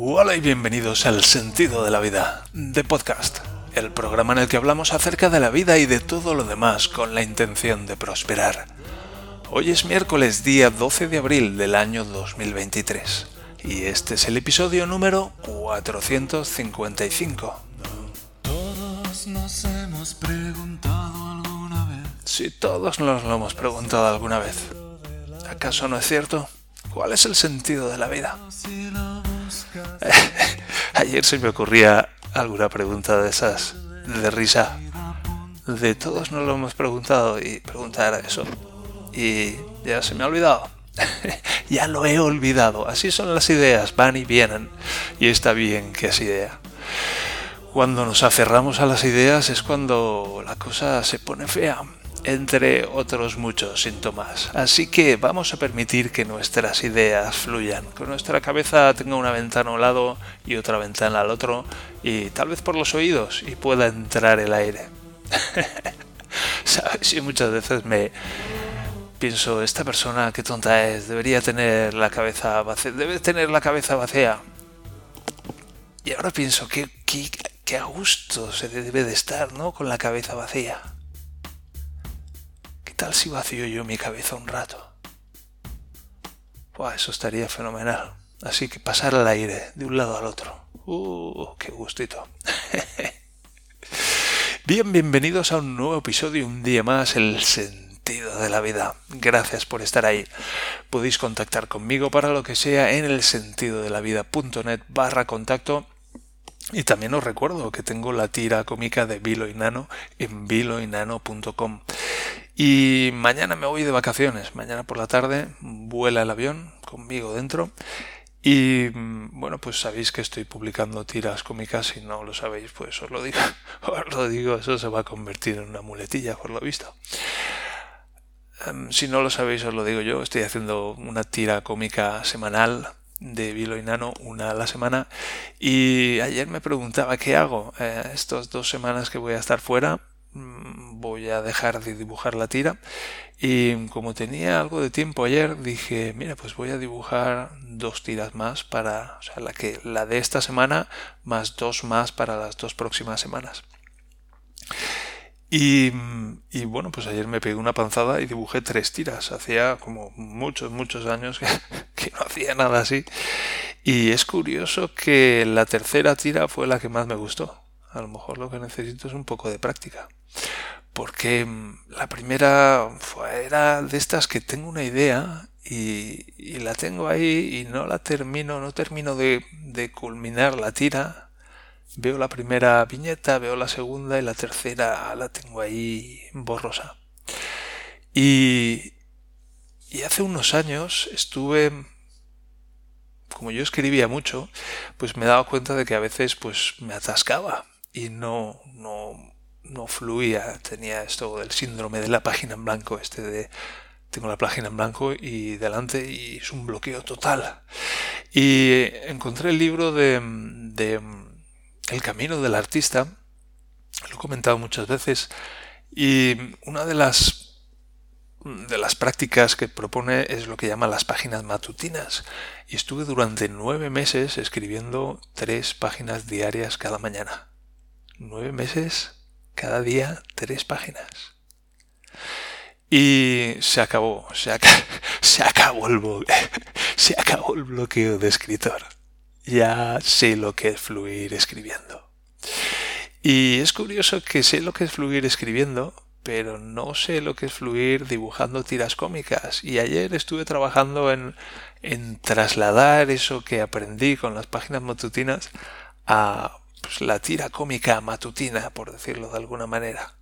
Hola y bienvenidos al Sentido de la Vida, de Podcast, el programa en el que hablamos acerca de la vida y de todo lo demás con la intención de prosperar. Hoy es miércoles día 12 de abril del año 2023 y este es el episodio número 455. Todos nos hemos preguntado alguna vez. Si todos nos lo hemos preguntado alguna vez, ¿acaso no es cierto? ¿Cuál es el sentido de la vida? Ayer se me ocurría alguna pregunta de esas, de risa. De todos nos lo hemos preguntado y preguntar eso. Y ya se me ha olvidado. ya lo he olvidado. Así son las ideas, van y vienen. Y está bien que es idea. Cuando nos aferramos a las ideas es cuando la cosa se pone fea, entre otros muchos síntomas. Así que vamos a permitir que nuestras ideas fluyan, que nuestra cabeza tenga una ventana a un lado y otra ventana al otro, y tal vez por los oídos y pueda entrar el aire. ¿Sabes? Y muchas veces me pienso, esta persona qué tonta es, debería tener la cabeza vacía, debe tener la cabeza vacía. Y ahora pienso, qué, qué, qué a gusto se debe de estar, ¿no? Con la cabeza vacía. ¿Qué tal si vacío yo mi cabeza un rato? Buah, eso estaría fenomenal. Así que pasar al aire de un lado al otro. Uh, qué gustito. Bien, bienvenidos a un nuevo episodio, un día más, el sentido de la vida. Gracias por estar ahí. Podéis contactar conmigo para lo que sea en el sentido de la vida.net barra contacto. Y también os recuerdo que tengo la tira cómica de Vilo y Nano en viloinano.com. Y mañana me voy de vacaciones. Mañana por la tarde vuela el avión conmigo dentro. Y mm, bueno, pues sabéis que estoy publicando tiras cómicas. Si no lo sabéis, pues os lo digo. Os lo digo, eso se va a convertir en una muletilla, por lo visto. Em, si no lo sabéis, os lo digo yo. Estoy haciendo una tira cómica semanal de Vilo y Nano, una a la semana. Y ayer me preguntaba qué hago. Eh, estas dos semanas que voy a estar fuera, voy a dejar de dibujar la tira. Y como tenía algo de tiempo ayer, dije, mira, pues voy a dibujar dos tiras más para, o sea, la que la de esta semana más dos más para las dos próximas semanas. Y, y, bueno, pues ayer me pegué una panzada y dibujé tres tiras. Hacía como muchos, muchos años que, que, no hacía nada así. Y es curioso que la tercera tira fue la que más me gustó. A lo mejor lo que necesito es un poco de práctica. Porque la primera fue, era de estas que tengo una idea y, la tengo ahí y no la termino, no termino de, de culminar la tira veo la primera viñeta, veo la segunda y la tercera la tengo ahí borrosa. Y, y hace unos años estuve, como yo escribía mucho, pues me he dado cuenta de que a veces pues me atascaba y no, no, no fluía. Tenía esto del síndrome de la página en blanco, este de tengo la página en blanco y delante y es un bloqueo total. Y encontré el libro de, de el camino del artista, lo he comentado muchas veces, y una de las de las prácticas que propone es lo que llama las páginas matutinas. Y estuve durante nueve meses escribiendo tres páginas diarias cada mañana. Nueve meses, cada día, tres páginas. Y se acabó, se, ac se acabó el se acabó el bloqueo de escritor ya sé lo que es fluir escribiendo. Y es curioso que sé lo que es fluir escribiendo, pero no sé lo que es fluir dibujando tiras cómicas. Y ayer estuve trabajando en, en trasladar eso que aprendí con las páginas matutinas a pues, la tira cómica matutina, por decirlo de alguna manera.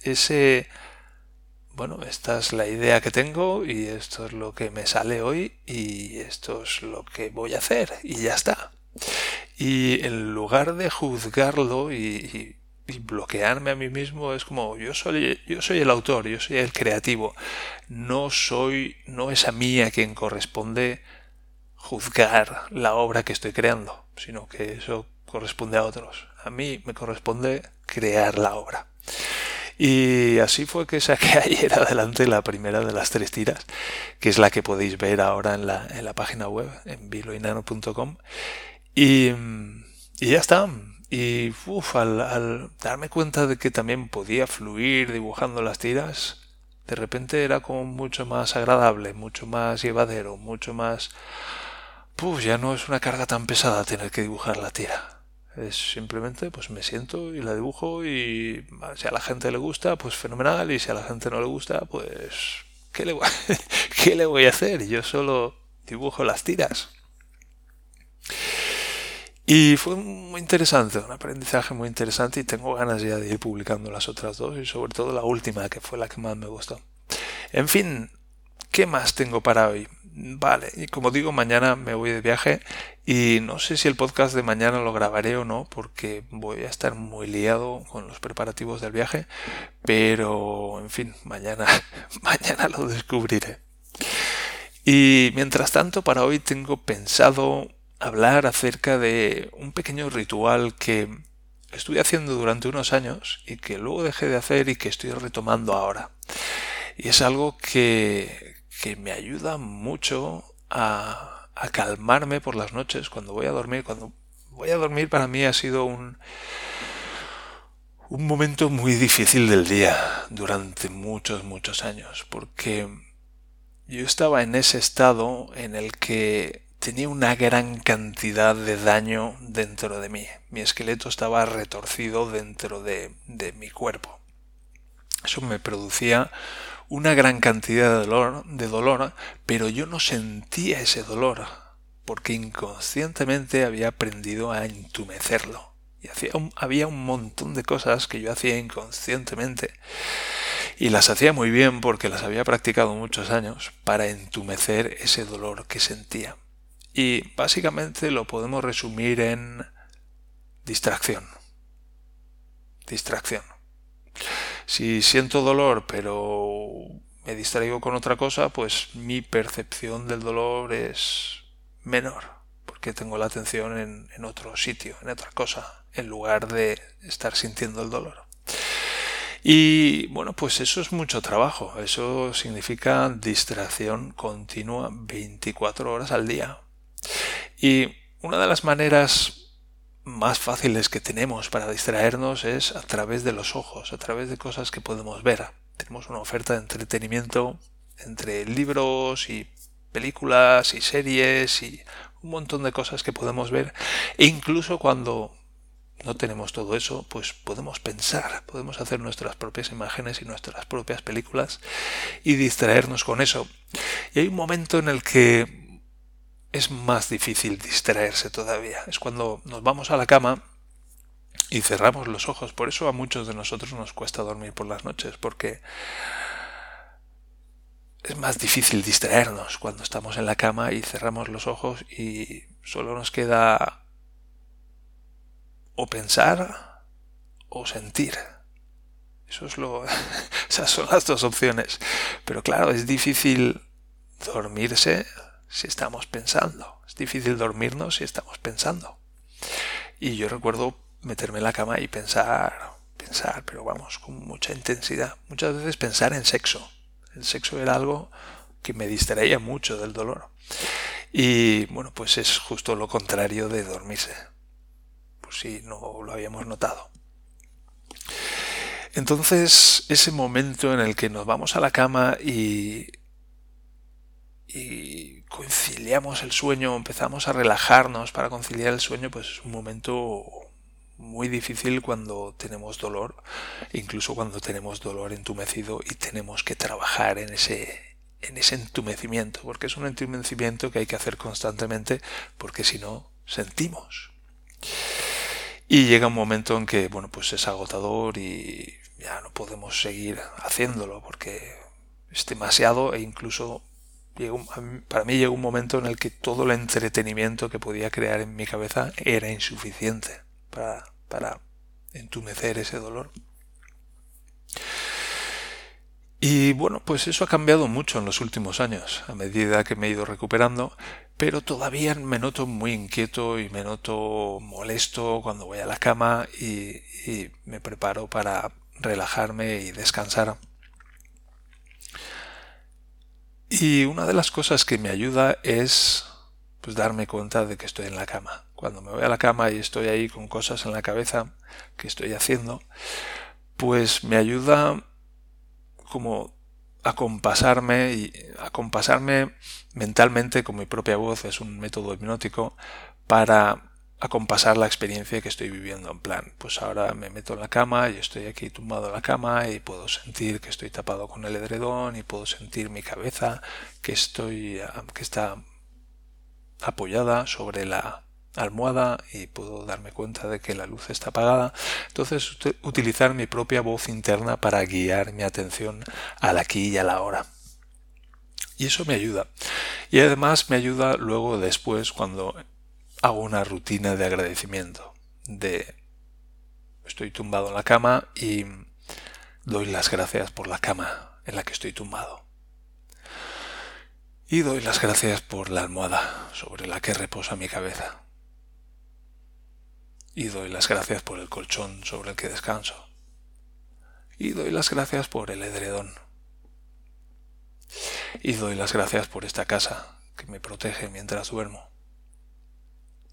Ese bueno, esta es la idea que tengo y esto es lo que me sale hoy y esto es lo que voy a hacer y ya está. Y en lugar de juzgarlo y, y, bloquearme a mí mismo es como yo soy yo soy el autor, yo soy el creativo. No soy no es a mí a quien corresponde juzgar la obra que estoy creando, sino que eso corresponde a otros. A mí me corresponde crear la obra. Y así fue que saqué ayer adelante la primera de las tres tiras, que es la que podéis ver ahora en la, en la página web, en viloinano.com. Y, y ya está. Y uf, al, darme cuenta de que también podía fluir dibujando las tiras, de repente era como mucho más agradable, mucho más llevadero, mucho más... Puf, ya no es una carga tan pesada tener que dibujar la tira. Es simplemente, pues me siento y la dibujo y si a la gente le gusta, pues fenomenal, y si a la gente no le gusta, pues ¿qué le voy, ¿qué le voy a hacer? Yo solo dibujo las tiras. Y fue muy interesante, un aprendizaje muy interesante y tengo ganas ya de ir publicando las otras dos y sobre todo la última, que fue la que más me gustó. En fin, ¿qué más tengo para hoy? Vale, y como digo, mañana me voy de viaje y no sé si el podcast de mañana lo grabaré o no porque voy a estar muy liado con los preparativos del viaje, pero en fin, mañana, mañana lo descubriré. Y mientras tanto, para hoy tengo pensado hablar acerca de un pequeño ritual que estuve haciendo durante unos años y que luego dejé de hacer y que estoy retomando ahora. Y es algo que, que me ayuda mucho a, a calmarme por las noches cuando voy a dormir. Cuando voy a dormir para mí ha sido un, un momento muy difícil del día durante muchos, muchos años, porque yo estaba en ese estado en el que tenía una gran cantidad de daño dentro de mí. Mi esqueleto estaba retorcido dentro de, de mi cuerpo. Eso me producía una gran cantidad de dolor, de dolor, pero yo no sentía ese dolor, porque inconscientemente había aprendido a entumecerlo. Y hacía había un montón de cosas que yo hacía inconscientemente. Y las hacía muy bien porque las había practicado muchos años para entumecer ese dolor que sentía. Y básicamente lo podemos resumir en distracción. Distracción. Si siento dolor pero me distraigo con otra cosa, pues mi percepción del dolor es menor, porque tengo la atención en, en otro sitio, en otra cosa, en lugar de estar sintiendo el dolor. Y bueno, pues eso es mucho trabajo, eso significa distracción continua 24 horas al día. Y una de las maneras más fáciles que tenemos para distraernos es a través de los ojos, a través de cosas que podemos ver. Tenemos una oferta de entretenimiento entre libros y películas y series y un montón de cosas que podemos ver e incluso cuando no tenemos todo eso, pues podemos pensar, podemos hacer nuestras propias imágenes y nuestras propias películas y distraernos con eso. Y hay un momento en el que es más difícil distraerse todavía. Es cuando nos vamos a la cama y cerramos los ojos. Por eso a muchos de nosotros nos cuesta dormir por las noches, porque es más difícil distraernos cuando estamos en la cama y cerramos los ojos y solo nos queda o pensar o sentir. Eso es lo, esas son las dos opciones. Pero claro, es difícil dormirse si estamos pensando. Es difícil dormirnos si estamos pensando. Y yo recuerdo meterme en la cama y pensar, pensar, pero vamos, con mucha intensidad. Muchas veces pensar en sexo. El sexo era algo que me distraía mucho del dolor. Y bueno, pues es justo lo contrario de dormirse. Pues si no lo habíamos notado. Entonces, ese momento en el que nos vamos a la cama y conciliamos el sueño, empezamos a relajarnos para conciliar el sueño, pues es un momento muy difícil cuando tenemos dolor, incluso cuando tenemos dolor entumecido y tenemos que trabajar en ese en ese entumecimiento, porque es un entumecimiento que hay que hacer constantemente, porque si no sentimos. Y llega un momento en que, bueno, pues es agotador y ya no podemos seguir haciéndolo porque es demasiado e incluso para mí llegó un momento en el que todo el entretenimiento que podía crear en mi cabeza era insuficiente para, entumecer ese dolor. Y bueno, pues eso ha cambiado mucho en los últimos años, a medida que me he ido recuperando, pero todavía me noto muy inquieto y me noto molesto cuando voy a la cama y me preparo para relajarme y descansar. Y una de las cosas que me ayuda es pues darme cuenta de que estoy en la cama. Cuando me voy a la cama y estoy ahí con cosas en la cabeza que estoy haciendo, pues me ayuda como a compasarme y a compasarme mentalmente con mi propia voz, es un método hipnótico para acompasar la experiencia que estoy viviendo. En plan, pues ahora me meto en la cama y estoy aquí tumbado en la cama y puedo sentir que estoy tapado con el edredón y puedo sentir mi cabeza que estoy que está apoyada sobre la almohada y puedo darme cuenta de que la luz está apagada. Entonces utilizar mi propia voz interna para guiar mi atención al aquí y a la hora. Y eso me ayuda. Y además me ayuda luego después cuando hago una rutina de agradecimiento. De estoy tumbado en la cama y doy las gracias por la cama en la que estoy tumbado. Y doy las gracias por la almohada sobre la que reposa mi cabeza. Y doy las gracias por el colchón sobre el que descanso. Y doy las gracias por el edredón. Y doy las gracias por esta casa que me protege mientras duermo.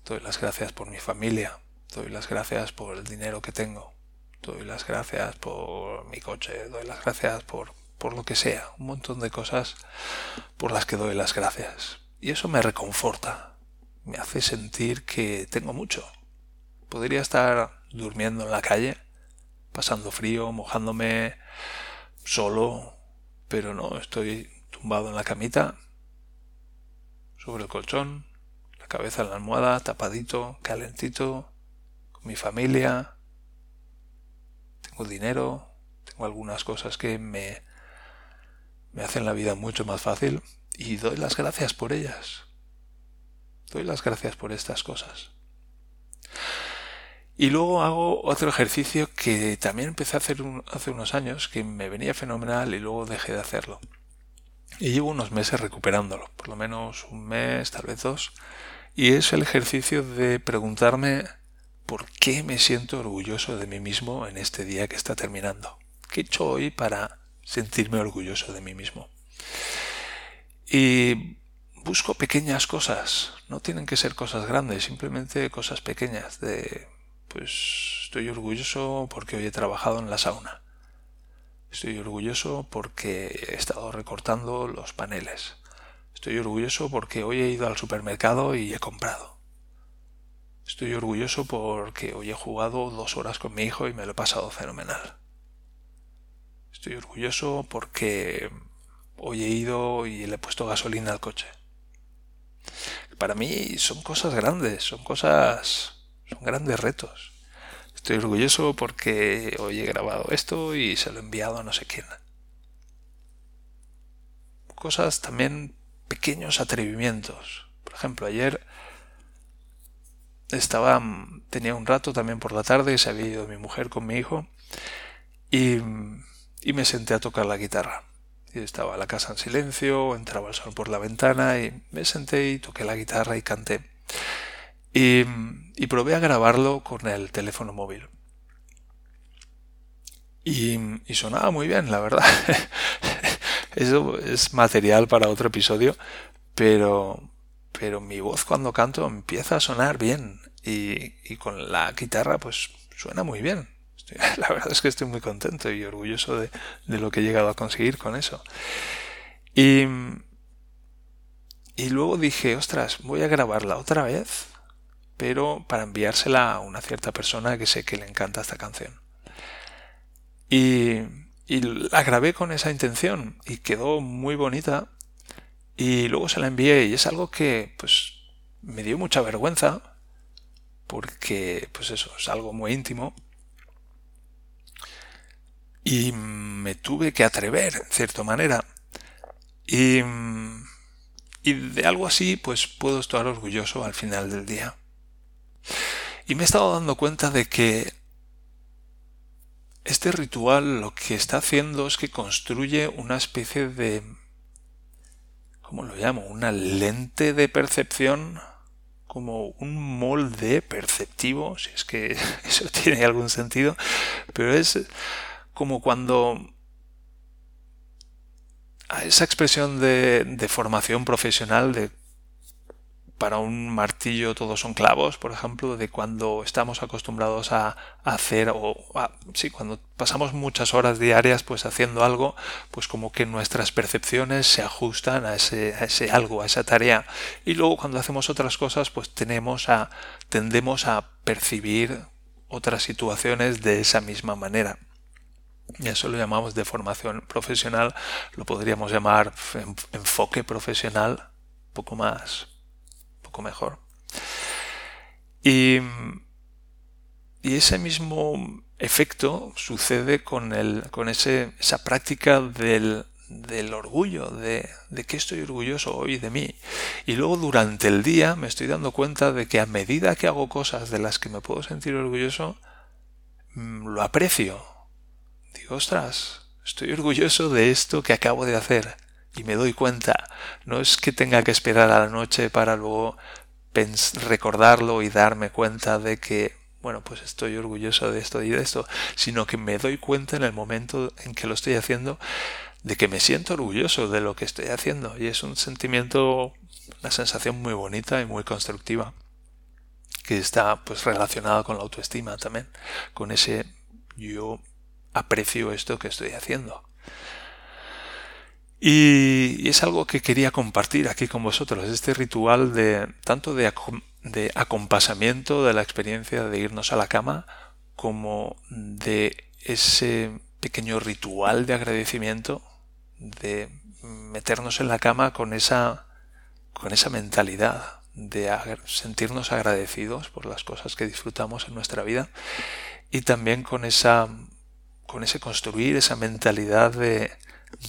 Doy las gracias por mi familia. Doy las gracias por el dinero que tengo. Doy las gracias por mi coche. Doy las gracias por, por lo que sea. Un montón de cosas por las que doy las gracias. Y eso me reconforta. Me hace sentir que tengo mucho. Podría estar durmiendo en la calle, pasando frío, mojándome solo, pero no, estoy tumbado en la camita, sobre el colchón, cabeza en la almohada, tapadito, calentito, con mi familia. Tengo dinero, tengo algunas cosas que me, me hacen la vida mucho más fácil y doy las gracias por ellas. Doy las gracias por estas cosas. Y luego hago otro ejercicio que también empecé a hacer hace unos años, que me venía fenomenal y luego dejé de hacerlo. Y llevo unos meses recuperándolo, por lo menos un mes, tal vez dos, y es el ejercicio de preguntarme por qué me siento orgulloso de mí mismo en este día que está terminando. ¿Qué he hecho hoy para sentirme orgulloso de mí mismo? Y busco pequeñas cosas, no tienen que ser cosas grandes, simplemente cosas pequeñas de pues estoy orgulloso porque hoy he trabajado en la sauna. Estoy orgulloso porque he estado recortando los paneles. Estoy orgulloso porque hoy he ido al supermercado y he comprado. Estoy orgulloso porque hoy he jugado dos horas con mi hijo y me lo he pasado fenomenal. Estoy orgulloso porque hoy he ido y le he puesto gasolina al coche. Para mí son cosas grandes, son cosas, son grandes retos. Estoy orgulloso porque hoy he grabado esto y se lo he enviado a no sé quién. Cosas también pequeños atrevimientos. Por ejemplo, ayer estaba tenía un rato también por la tarde, se había ido mi mujer con mi hijo y, y me senté a tocar la guitarra. Y estaba la casa en silencio, entraba el sol por la ventana y me senté y toqué la guitarra y canté. Y, y probé a grabarlo con el teléfono móvil. Y, y sonaba muy bien, la verdad. Eso es material para otro episodio, pero, pero mi voz cuando canto empieza a sonar bien y, y con la guitarra pues suena muy bien. la verdad es que estoy muy contento y orgulloso de, de lo que he llegado a conseguir con eso. Y, y luego dije, ostras, voy a grabarla otra vez, pero para enviársela a una cierta persona que sé que le encanta esta canción. Y, y la grabé con esa intención y quedó muy bonita y luego se la envié y es algo que pues me dio mucha vergüenza porque pues eso es algo muy íntimo y me tuve que atrever en cierta manera y, y de algo así pues puedo estar orgulloso al final del día. Y me he estado dando cuenta de que este ritual lo que está haciendo es que construye una especie de... ¿Cómo lo llamo? Una lente de percepción, como un molde perceptivo, si es que eso tiene algún sentido, pero es como cuando a esa expresión de, de formación profesional de para un martillo todos son clavos, por ejemplo, de cuando estamos acostumbrados a, hacer o sí, cuando pasamos muchas horas diarias pues haciendo algo, pues como que nuestras percepciones se ajustan a ese, a ese algo, a esa tarea. Y luego cuando hacemos otras cosas, pues tenemos a, tendemos a percibir otras situaciones de esa misma manera. Y eso lo llamamos de formación profesional, lo podríamos llamar enfoque profesional, poco más mejor. Y, ese mismo efecto sucede con, el, con ese, esa práctica del, orgullo, de, de que estoy orgulloso hoy de mí. Y luego durante el día me estoy dando cuenta de que a medida que hago cosas de las que me puedo sentir orgulloso, mm, lo aprecio. Digo, ostras, estoy orgulloso de esto que acabo de hacer y me doy cuenta. No es que tenga que esperar a la noche para luego recordarlo y darme cuenta de que, bueno, pues estoy orgulloso de esto y de esto, sino que me doy cuenta en el momento en que lo estoy haciendo de que me siento orgulloso de lo que estoy haciendo y es un sentimiento, una sensación muy bonita y muy constructiva que está pues relacionada con la autoestima también, con ese yo aprecio esto que estoy haciendo. Y, es algo que quería compartir aquí con vosotros, este ritual de tanto de, acompasamiento de la experiencia de irnos a la cama como de ese pequeño ritual de agradecimiento de meternos en la cama con esa con esa mentalidad de sentirnos agradecidos por las cosas que disfrutamos en nuestra vida y también con esa con ese construir esa mentalidad de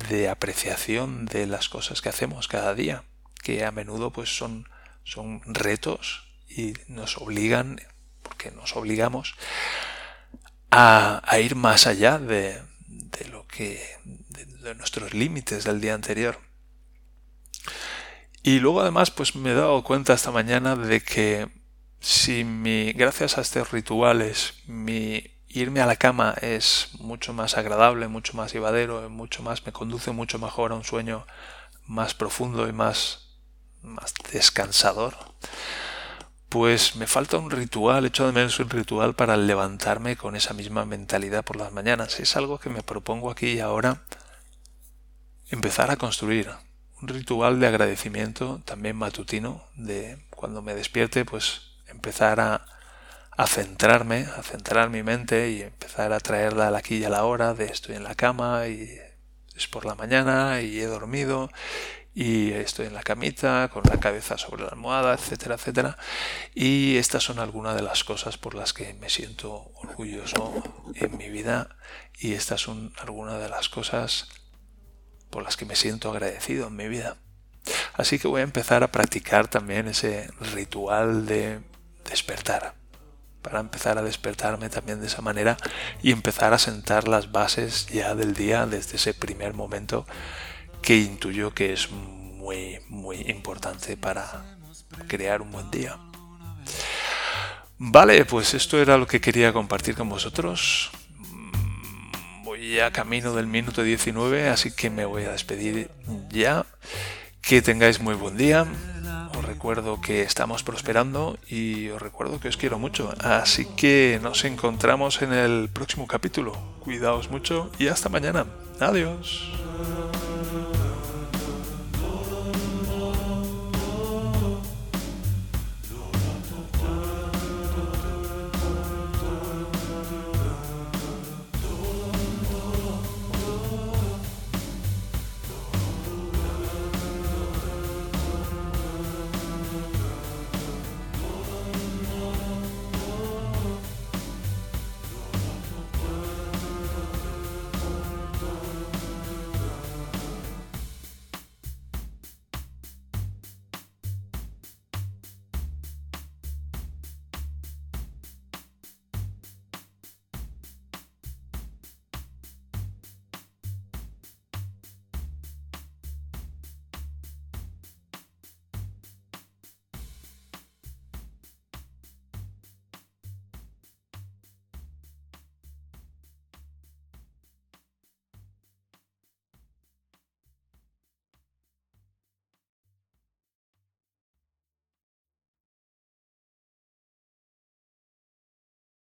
de apreciación de las cosas que hacemos cada día, que a menudo pues son, son retos y nos obligan, porque nos obligamos, a, ir más allá de, de lo que, de, nuestros límites del día anterior. Y luego además pues me he dado cuenta esta mañana de que si mi, gracias a estos rituales, mi irme a la cama es mucho más agradable, mucho más llevadero, mucho más, me conduce mucho mejor a un sueño más profundo y más, más descansador. Pues me falta un ritual, hecho de menos un ritual para levantarme con esa misma mentalidad por las mañanas. Es algo que me propongo aquí y ahora empezar a construir. Un ritual de agradecimiento también matutino, de cuando me despierte, pues empezar a, a centrarme, a centrar mi mente y empezar a traerla a aquí y a la hora de estoy en la cama y es por la mañana y he dormido y estoy en la camita con la cabeza sobre la almohada, etcétera, etcétera. Y estas son algunas de las cosas por las que me siento orgulloso en mi vida y estas son algunas de las cosas por las que me siento agradecido en mi vida. Así que voy a empezar a practicar también ese ritual de despertar para empezar a despertarme también de esa manera y empezar a sentar las bases ya del día desde ese primer momento que intuyo que es muy muy importante para crear un buen día. Vale, pues esto era lo que quería compartir con vosotros. Voy a camino del minuto 19, así que me voy a despedir ya. Que tengáis muy buen día recuerdo que estamos prosperando y os recuerdo que os quiero mucho. Así que nos encontramos en el próximo capítulo. Cuidaos mucho y hasta mañana. Adiós.